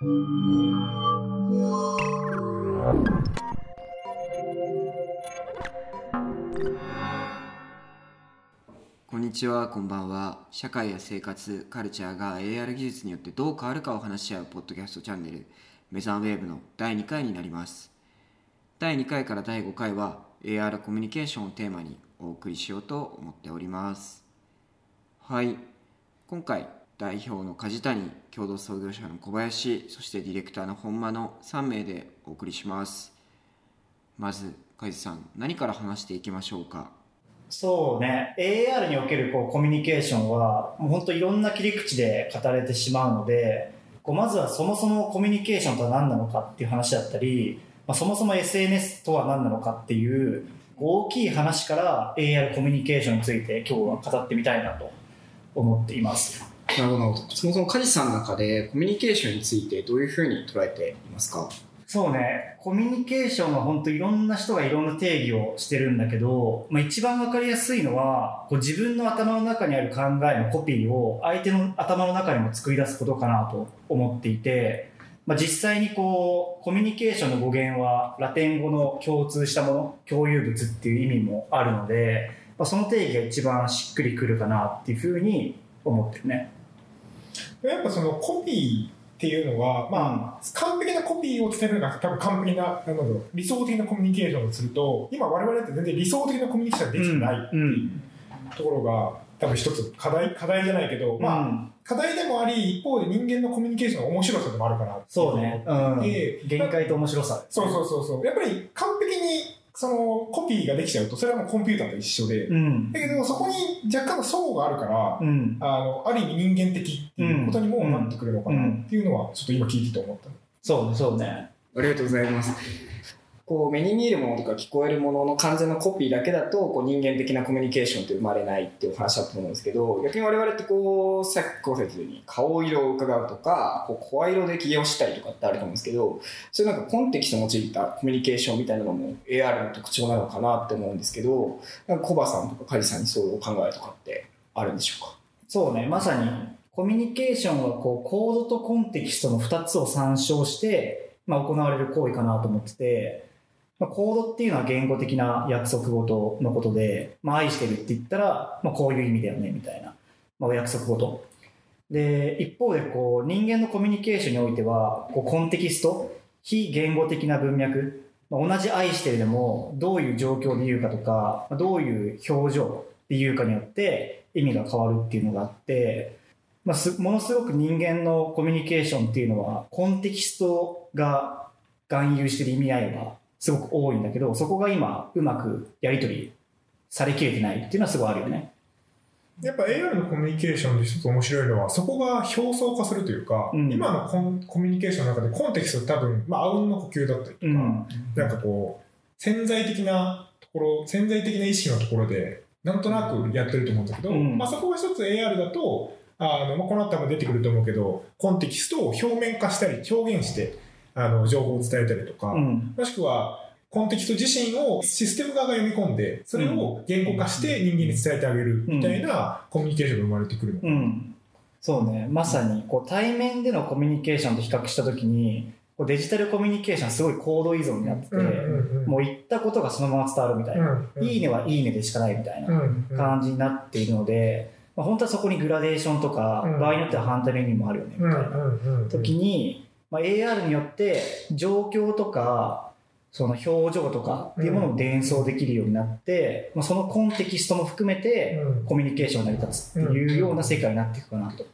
こんにちは、こんばんは。社会や生活、カルチャーが AR 技術によってどう変わるかを話し合うポッドキャストチャンネル、メザンウェーブの第2回になります。第2回から第5回は AR コミュニケーションをテーマにお送りしようと思っております。はい。今回、代表の梶谷、共同創業者の小林、そしてディレクターの本間の3名でお送りします。まず、梶さん、何から話していきましょうか？そうね AR におけるこうコミュニケーションはもう本当いろんな切り口で語れてしまうのでこうまずはそもそもコミュニケーションとは何なのかっていう話だったり、まあ、そもそも SNS とは何なのかっていう大きい話から AR コミュニケーションについて今日は語ってみたいなと思っていますなるほど。そもそも梶さんの中でコミュニケーションについてどういうふうに捉えていますか？そうねコミュニケーションは本当いろんな人がいろんな定義をしてるんだけど、まあ、一番わかりやすいのはこう自分の頭の中にある考えのコピーを相手の頭の中にも作り出すことかなと思っていて、まあ、実際にこうコミュニケーションの語源はラテン語の共通したもの共有物っていう意味もあるので、まあ、その定義が一番しっくりくるかなっていうふうに思ってるね。やっぱそのコピーっていうのは、まあ、完璧なコピーを伝えるのが多分完璧な、なんだろう、理想的なコミュニケーションをすると、今我々って全然理想的なコミュニケーションができてないっていうところが、多分一つ課題、課題じゃないけど、まあ、うん。課題でもあり、一方で人間のコミュニケーションの面白さでもあるかなっていそうね、うん、で限界と面白さ、そうそうそうそう。やっぱり完璧にそのコピーができちゃうと、それはもうコンピューターと一緒で、うん。だけどそこに若干の齟齬があるから、うん。あの、ある意味人間的っていうことにもなってくるのかなっていうのは、ちょっと今聞いてて思った。そうねそうね。ありがとうございます。こう目に見えるものとか聞こえるものの完全なコピーだけだとこう人間的なコミュニケーションって生まれないっていうお話だと思うんですけど逆に我々ってこうさっきこう説に顔色を伺うとかこう声色で機嫌をしたりとかってあると思うんですけどそういうなんかコンテキストを用いたコミュニケーションみたいなのも AR の特徴なのかなって思うんですけどなんかコバさんとかカジさんにそういうお考えとかってあるんでしょうか？そうね、まさにコミュニケーションはこうコードとコンテキストの2つを参照して、まあ、行われる行為かなと思ってて、まあ、コードっていうのは言語的な約束事のことで、まあ、愛してるって言ったら、まあ、こういう意味だよねみたいな、まあ、お約束事。で、一方でこう人間のコミュニケーションにおいては、こうコンテキスト、非言語的な文脈、まあ、同じ愛してるでもどういう状況で言うかとか、どういう表情で言うかによって意味が変わるっていうのがあって、まあ、すものすごく人間のコミュニケーションっていうのはコンテキストが含有してる意味合いがすごく多いんだけどそこが今うまくやり取りされきれてないっていうのはすごいあるよね。やっぱ AR のコミュニケーションで一つ面白いのは、そこが表層化するというか、うん。今のコンコミュニケーションの中でコンテキスト多分、まあ、あうんの呼吸だったりとか、うん。なんかこう、潜在的なところ、潜在的な意識のところで、なんとなくやってると思うんだけど、うん。まあ、そこが一つ AR だと、あの、まあ、この後も出てくると思うけど、コンテキストを表面化したり、表現して、あの、情報を伝えたりとか、うん。もしくは、コンテキスト自身をシステム側が読み込んで、それを言語化して人間に伝えてあげるみたいなコミュニケーションが生まれてくるの。かな。うん、そうね。まさにこう対面でのコミュニケーションと比較した時にこうデジタルコミュニケーションすごい高度依存になってて、うんうんうん。もう言ったことがそのまま伝わるみたいな、うんうん。いいねはいいねでしかないみたいなうんうん。感じになっているので、まあ、本当はそこにグラデーションとか、うん。場合によっては反対の意味もあるよねみたいな時に、まあ、AR によって状況とかその表情とかっていうものを伝送できるようになって、まあ、そのコンテキストも含めてうん。コミュニケーション成り立つっていうような世界になっていくかなと。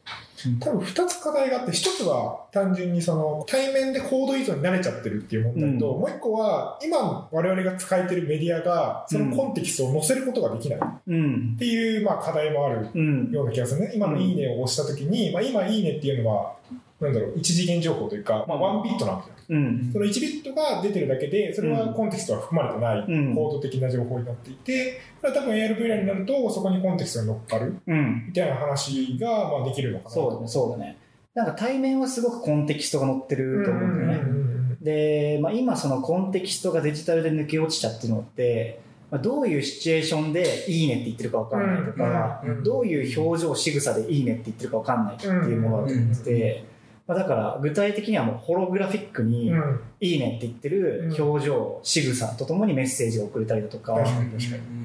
多分二つ課題があって、一つは単純にその対面でコード依存に慣れちゃってるっていう問題と、うん。もう一個は今我々が使えてるメディアがそのコンテキストを載せることができない。っうん。ていうまあ課題もあるうん。ような気がするね。今のいいねを押したときに、まあ今いいねっていうのは、なんだろう、一次元情報というか、まあワンビットなわけじゃん。うん。その1ビットが出てるだけで、それはコンテキストは含まれてない、うん。コード的な情報になっていて、これは多分 ARVR になると、そこにコンテキストが乗っかるうん。みたいな話がまあできるのかなそうだねそうだね。なんか対面はすごくコンテキストが載ってると思うんだよね、うんうんうんうんで、まあ、今そのコンテキストがデジタルで抜け落ちちゃってるのって、まあ、どういうシチュエーションで「いいね」って言ってるか分かんないとか、うんうんうんどういう表情仕草で「いいね」って言ってるか分かんないっていうものだと思ってて、まあ、だから具体的にはもうホログラフィックにうん。「いいね」って言ってる表情、仕草とともにメッセージが送れたりだとか。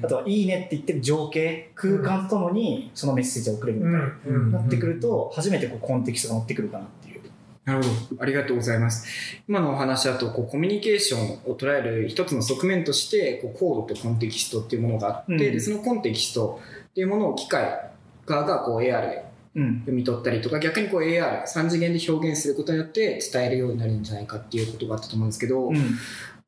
あとは「いいね」って言ってる情景空間とともにそのメッセージが送れるみたいな、うん。なってくると初めてこうコンテキストが乗ってくるかなっていう。なるほど。ありがとうございます。今のお話だと、こう、コミュニケーションを捉える一つの側面として、こう、コードとコンテキストっていうものがあって、うんで、そのコンテキストっていうものを機械側がこう AR でうん読み取ったりとか、逆にこう AR、3次元で表現することによって伝えるようになるんじゃないかっていうことがあったと思うんですけど、うん。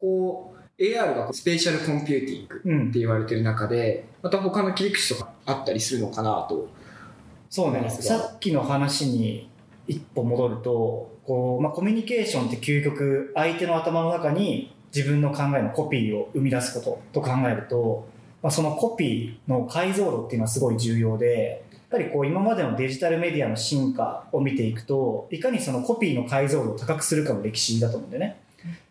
こう、AR が spatial computing うん。って言われてる中で、また他の切り口とかあったりするのかなと。そうね、なんですが。さっきの話に一歩戻るとこう、まあ、コミュニケーションって究極相手の頭の中に自分の考えのコピーを生み出すことと考えると、まあ、そのコピーの解像度っていうのはすごい重要でぱりこう今までのデジタルメディアの進化を見ていくといかにそのコピーの解像度を高くするかの歴史だと思うんでね。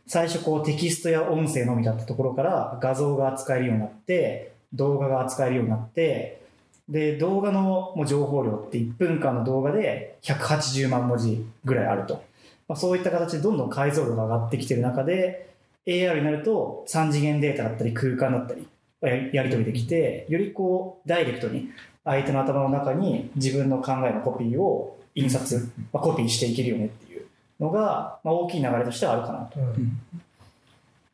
最初こうテキストや音声のみだったところから画像が扱えるようになって動画が扱えるようになってで動画のもう情報量って1分間の動画で180万文字ぐらいあると、まあ、そういった形でどんどん解像度が上がってきてる中で AR になると3次元データだったり空間だったりやり取りできてよりこうダイレクトに相手の頭の中に自分の考えのコピーを印刷、まあ、コピーしていけるよねっていうのが、まあ、大きい流れとしてはあるかなと。うん。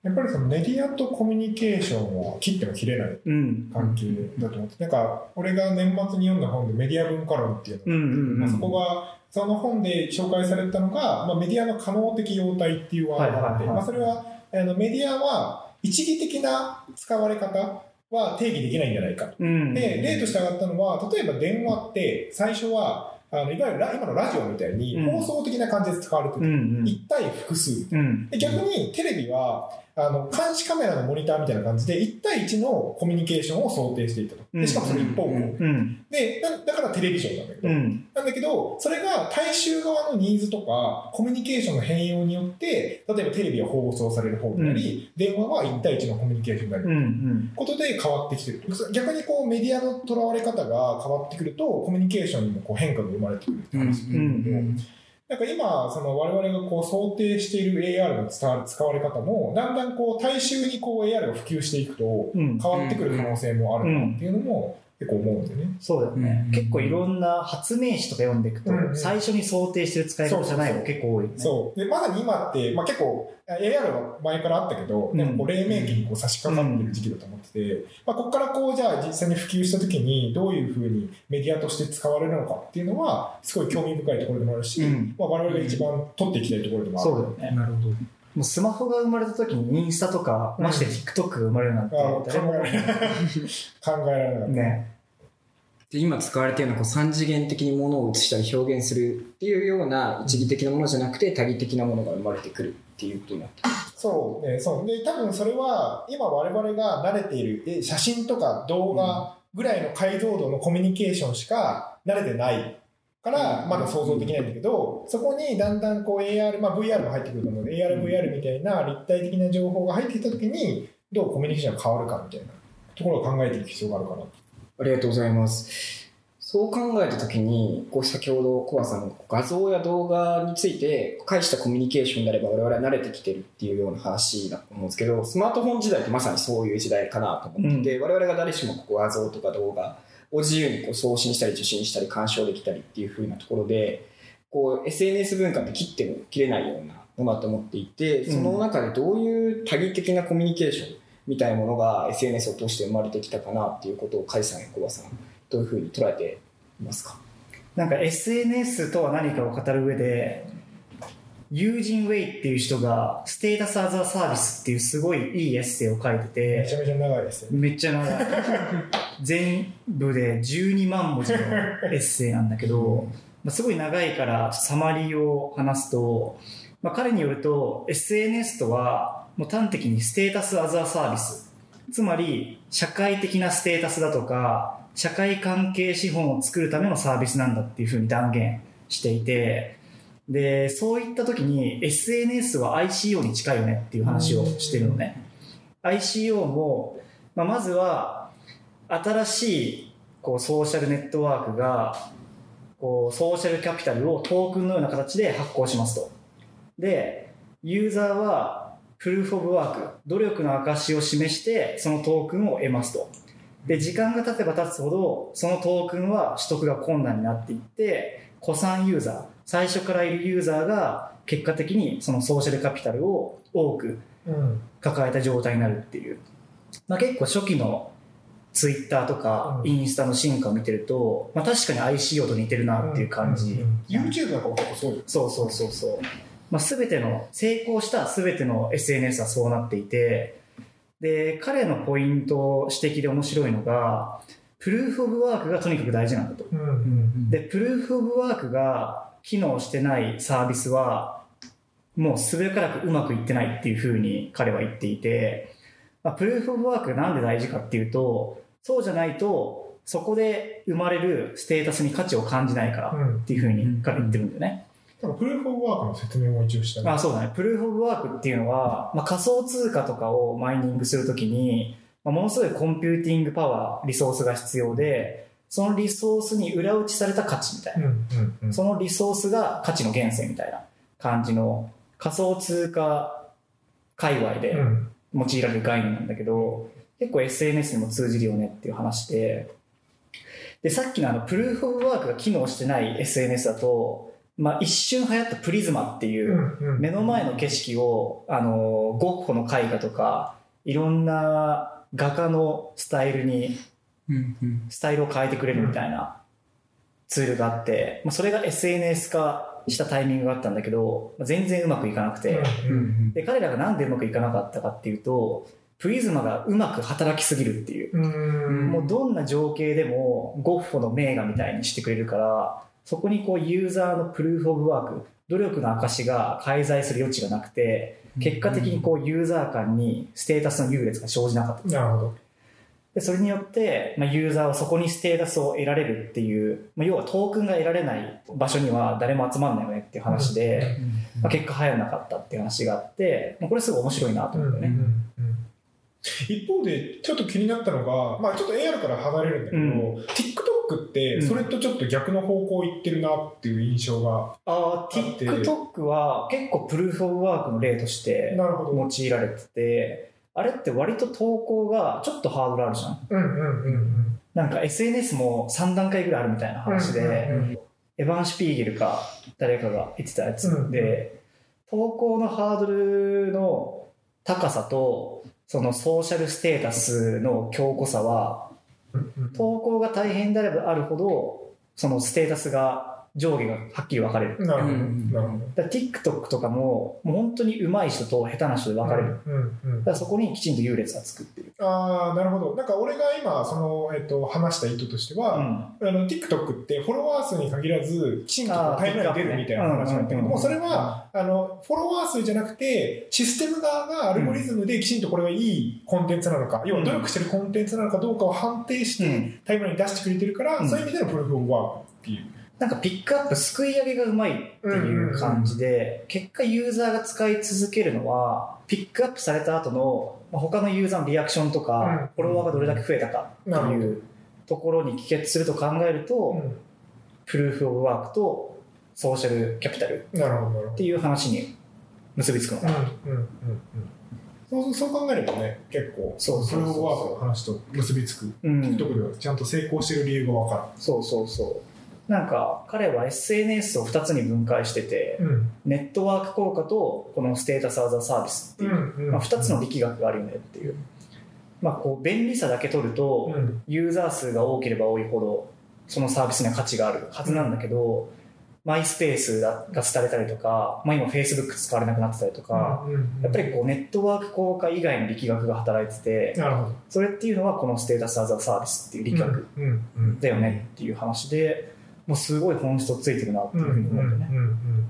やっぱりそのメディアとコミュニケーションは切っても切れないうん。関係だと思って、なんか俺が年末に読んだ本でメディア文化論っていうのうんうんうんまあ、そこがその本で紹介されたのが、まあ、メディアの可能的様態っていうワードがあって、まあ、それはあのメディアは一義的な使われ方は定義できないんじゃないかうん。で例として挙がったのは例えば電話って最初はあのいわゆるラ今のラジオみたいにうん。放送的な感じで使われてうる、ん。一対複数。うん。で逆にテレビはあの監視カメラのモニターみたいな感じで1対1のコミュニケーションを想定していたと。でしかもそれ一方向、うん。うん。でだだからテレビジョンなんだけど、うん。なんだけど、それが大衆側のニーズとか、コミュニケーションの変容によって、例えばテレビは放送される方になり、電話は1対1のコミュニケーションになる。うん。うん。ことで変わってきてると。逆にこうメディアのとらわれ方が変わってくると、コミュニケーションにもこう変化が生まれてくるって話うん。うん。で、なんか今、その我々がこう想定している AR の使わ使われ方も、だんだんこう大衆にこう AR が普及していくと、うん。変わってくる可能性もあるなっていうのも結構思うんでね。そうだよね、うん結構いろんな発明詞とか読んでいくと、うん最初に想定してる使い方じゃないの結構多いよね。そう。で、まさに今って、まあ、結構、AR は前からあったけど、うんでもこう黎明期にこう差し掛かってる時期だと思ってて、まあ、ここからこう、じゃあ実際に普及した時に、どういうふうにメディアとして使われるのかっていうのは、すごい興味深いところでもあるし、うんまあ、我々が一番取っていきたいところでもある。そうだよね。なるほど。もうスマホが生まれた時にインスタとか、うんまして TikTok が生まれるなんて誰もえられない。考えられなかった。ね。で今使われているのはこう3次元的にものを映したり表現するっていうような一義的なものじゃなくて多義的なものが生まれてくるっていうことになってそう、ね、そう。で、多分それは、今我々が慣れている、え写真とか動画ぐらいの解像度のコミュニケーションしか慣れてないから、まだ想像できないんだけど、そこにだんだんこう AR、まあ VR も入ってくると思うので、AR、VR みたいな立体的な情報が入ってきたときに、どうコミュニケーションが変わるかみたいなところを考えていく必要があるかな。ありがとうございます。そう考えたときに、こう先ほどコアさんが画像や動画について介したコミュニケーションであれば我々は慣れてきてるっていうような話だと思うんですけど、スマートフォン時代ってまさにそういう時代かなと思ってて、我々が誰しもこう画像とか動画を自由にこう送信したり受信したり鑑賞できたりっていう風なところで、こう SNS 文化って切っても切れないようなものだと思っていて、その中でどういう多義的なコミュニケーションみたいなものが SNS を通して生まれてきたかなっていうことを甲斐さんや小葉さんどういうふうに捉えていますか？なんか SNS とは何かを語る上で、ユージン・ウェイっていう人が、ステータス・アザー・サービスっていうすごいいいエッセイを書いてて、めちゃめちゃ長いですよ。めっちゃ長い。全部で12万文字のエッセイなんだけど、まあすごい長いからサマリーを話すと、まあ、彼によると SNS とはもう端的にステータス・アザー・サービス。つまり社会的なステータスだとか社会関係資本を作るためのサービスなんだっていうふうに断言していてでそういった時に SNS は ICO に近いよねっていう話をしてるのね ICO も、まあ、まずは新しいこうソーシャルネットワークがこう、ソーシャルキャピタルをトークンのような形で発行しますと。で、ユーザーは、プルーフオブワーク、努力の証を示して、そのトークンを得ますと。で、時間が経てば経つほど、そのトークンは取得が困難になっていって、古参ユーザー、最初からいるユーザーが、結果的にそのソーシャルキャピタルを多くうん。抱えた状態になるっていう。まあ、結構初期のツイッターとかうんインスタの進化を見てると、まあ、確かに ICO と似てるなっていう感じ。んん YouTube なんかも結構そうよ。そうそうそうそう。まあ、全ての、成功した全ての SNS はそうなっていて、で、彼のポイント、指摘で面白いのが、プルーフオブワークがとにかく大事なんだと。うんうんで、プルーフオブワークが機能してないサービスは、もうすべからくうまくいってないっていうふうに彼は言っていて、まあ、プルーフオブワークがなんで大事かっていうと、そうじゃないと、そこで生まれるステータスに価値を感じないからうん。っていうふうに彼言ってるんだよね。なんか proof of work の説明も一応したねあそうだね。 proof of work っていうのは、まあ、仮想通貨とかをマイニングするときに、まあ、ものすごい computing power、リソースが必要で、そのリソースに裏打ちされた価値みたいな。そのリソースが価値の源泉みたいな感じの仮想通貨界隈でうん。用いられる概念なんだけど、結構 SNS にも通じるよねっていう話で、で、さっきのあの、プルーフオブワークが機能してない SNS だと、まあ一瞬流行ったプリズマっていう、目の前の景色を、あの、ゴッホの絵画とか、いろんな画家のスタイルに、スタイルを変えてくれるみたいなツールがあって、まあ、それが SNS 化したタイミングがあったんだけど、まあ全然うまくいかなくて、で、彼らがなんでうまくいかなかったかっていうと、プリズマがうまく働きすぎるっていう。うんもうどんな情景でもゴッホの名画みたいにしてくれるから、そこにこうユーザーのプルーフオブワーク、努力の証が介在する余地がなくて、結果的にこうユーザー間にステータスの優劣が生じなかった。なるほど。で、それによって、まあ、ユーザーはそこにステータスを得られるっていう、まあ、要はトークンが得られない場所には誰も集まんないよねっていう話で、まあ、結果流行らなかったっていう話があって、まあ、これすごい面白いなと思うんだよね。うんうんうん。一方で、ちょっと気になったのが、まあちょっと AR から離れるんだけど、うん。TikTok って、それとちょっと逆の方向行ってるなっていう印象が、ああ、って。TikTok は結構プルーフオブワークの例として。用いられてて、あれって割と投稿がちょっとハードルあるじゃん。うんうんうんうん。なんか SNS も3段階ぐらいあるみたいな話で、うんうんうんエヴァン・シュピーゲルか誰かが言ってたやつで、投稿のハードルの高さと、そのソーシャルステータスの強固さは、うんうん投稿が大変であればあるほど、そのステータスが上下がはっきり分かれる。なるほど。うんなるほど。だから TikTok とかも、もう本当に上手い人と下手な人で分かれる。うんうんだそこにきちんと優劣がつくっていう。ああ、なるほど。なんか俺が今、その、えっと、話した意図としては、うん。あの、TikTok ってフォロワー数に限らず、きちんとラインに出るみたいな話なんだけどうんうんうんも、それは、あの、フォロワー数じゃなくて、システム側がアルゴリズムできちんとこれがいいコンテンツなのか、要は努力してるコンテンツなのかどうかを判定して、うんタイムラインに出してくれてるから、うんそういう意味でのプルーフオブワークっていう。なんかピックアップ、すくい上げがうまいっていう感じで、結果ユーザーが使い続けるのは、ピックアップされた後の、まあ、他のユーザーのリアクションとか、フォロワーがどれだけ増えたかっていうところに帰結すると考えると、プルーフオブワークとソーシャルキャピタルって。いう話に結びつくのかな。そうそう考えるとね、結構、そうそうそうプルーフオブワークの話と結びつく。うん。ところではちゃんと成功してる理由がわかそうそうそう。なんか、彼は SNS を2つに分解してて、る。うん。ネットワーク効果と、このステータスアザサービスっていう、うんまあ、2つの力学があるよねっていう。まあ、こう、便利さだけ取ると、うんユーザー数が多ければ多いほど、そのサービスには価値があるはずなんだけど、マイスペースがが廃れたりとか、まあ、今 Facebook 使われなくなってたりとか、うんうんやっぱりこうネットワーク効果以外の力学が働いてて。それっていうのはこのステータスアザサービスっていう力学うんうんうんだよねっていう話で、もうすごい本質をついてるなってうんうんいうふうに思うんだよね。うんうん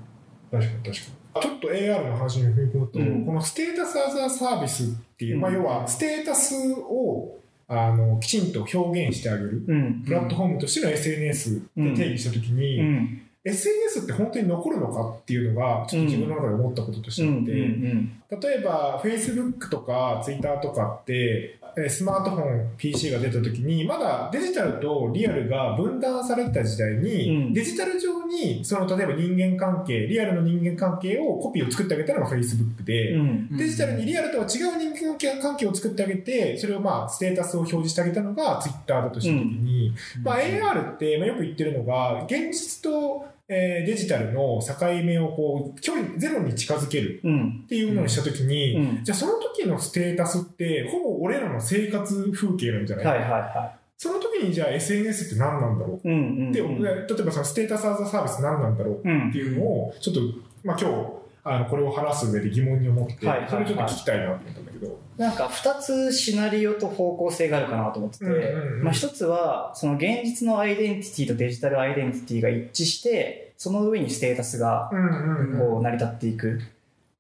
確かに確かに。ちょっと AR の話に踏み込むと、うんこのステータスアザーサービスっていう、うんまあ、要はステータスをあのきちんと表現してあげるうん。プラットフォームとしての SNS で定義したときに、うん。SNS って本当に残るのかっていうのが、ちょっと自分の中で思ったこととしてあって、例えば Facebook とか Twitter とかって、えースマートフォン、PC が出た時に、まだデジタルとリアルが分断されてた時代に、うん。デジタル上に、その例えば人間関係、リアルの人間関係をコピーを作ってあげたのが Facebook で、うん。デジタルにリアルとは違う人間関係を作ってあげて、それをまあ、ステータスを表示してあげたのが Twitter だとしたときに、まあ、AR って、まあ、よく言ってるのが、現実と、えーデジタルの境目をこう、距離ゼロに近づけるうん。っていうのにしたときに、うん。じゃあその時のステータスって、ほぼ俺らの生活風景なんじゃない、はいはいはその時にじゃあ SNS って何なんだろう？い。うんうんで、うん。例えばそのステータスアザサービス何なんだろう？うん。っていうのを、ちょっと、まあ今日、あの、これを話す上で疑問に思って、はいはいはいそれをちょっと聞きたいなと思ったんだけど。なんか二つシナリオと方向性があるかなと思ってて、うんうんうんまあ一つはその現実のアイデンティティとデジタルアイデンティティが一致して、その上にステータスがうんうんうん。こう成り立っていく。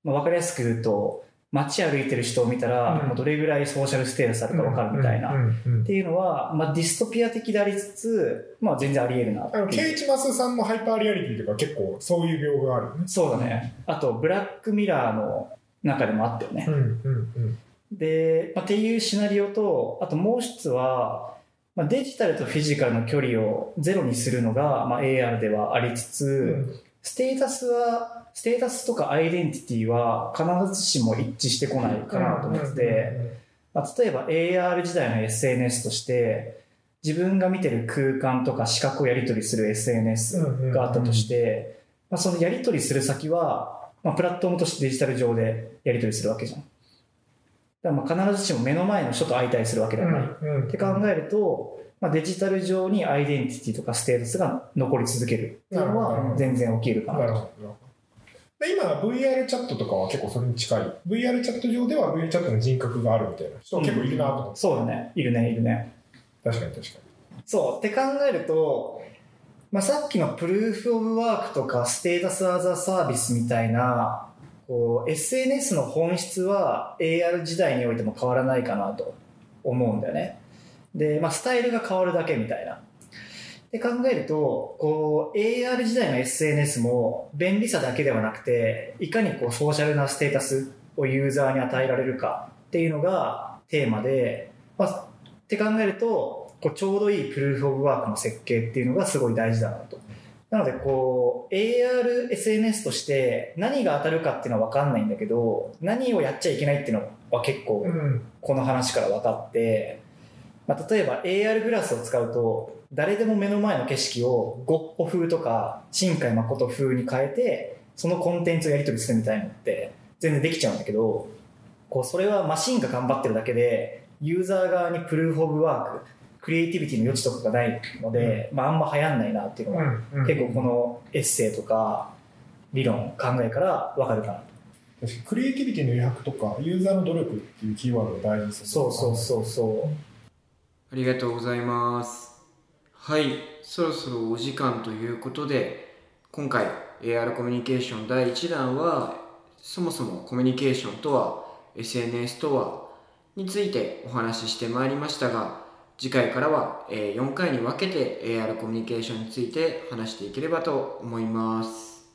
まあ、わかりやすく言うと、街歩いてる人を見たら、うんもうどれぐらい social status あるかわかるみたいな。うんうんうんっていうのは、まあ、ディストピア的でありつつ、まあ、全然あり得るなあの、ケイイチマツダさんの Hyper-Reality とか結構そういう病があるよね。そうだね。あと、ブラックミラーの中でもあったよね。うんうんうん。で、まあ、っていうシナリオと、あともう一つは、まあ、デジタルとフィジカルの距離をゼロにするのが、まあ、AR ではありつつ、ステータスは、ステータスとかアイデンティティは必ずしも一致してこないかなと思ってて、まあ、例えば AR 時代の SNS として、自分が見てる空間とか視覚をやり取りする SNS があったとして、まあ、そのやり取りする先は、まあ、プラットフォームとしてデジタル上でやり取りするわけじゃん。だからまあ必ずしも目の前の人と会いたりするわけではない。って考えると、まあ、デジタル上にアイデンティティとかステータスが残り続けるっていうのは全然起きるかなと。で今、VR チャットとかは結構それに近い。VR チャット上では VR チャットの人格があるみたいな人結構いるなと思って。そうだね。いるね、いるね。確かに確かそう。って考えると、まあ、さっきのプルーフオブワークとかステータスアザサービスみたいな、こう、SNS の本質は AR 時代においても変わらないかなと思うんだよね。で、まあ、スタイルが変わるだけみたいな。って考えると、こう、AR 時代の SNS も便利さだけではなくて、いかにこう、ソーシャルなステータスをユーザーに与えられるかっていうのがテーマで、まあ、って考えると、こうちょうどいいプルーフオブワークの設計っていうのがすごい大事だなと。なので、こう、AR、SNS として何が当たるかっていうのは分かんないんだけど、何をやっちゃいけないっていうのは結構。この話から分かって、まあ、例えば AR グラスを使うと、誰でも目の前の景色をゴッホ風とか新海誠風に変えて、そのコンテンツをやり取りするみたいなのって全然できちゃうんだけど、こう、それはマシンが頑張ってるだけで、ユーザー側にプルーフオブワーク、クリエイティビティの余地とかがないので、まああんま流行んないなっていうのが、うん結構このエッセイとか理論、考えから分かるかなと。確かにクリエイティビティの余白とか、ユーザーの努力っていうキーワードが大事ですそうそうそうそう。ありがとうございます。はい、そろそろお時間ということで、今回 AR コミュニケーション第1弾は、そもそもコミュニケーションとは、SNS とは、についてお話ししてまいりましたが、次回からは4回に分けて AR コミュニケーションについて話していければと思います。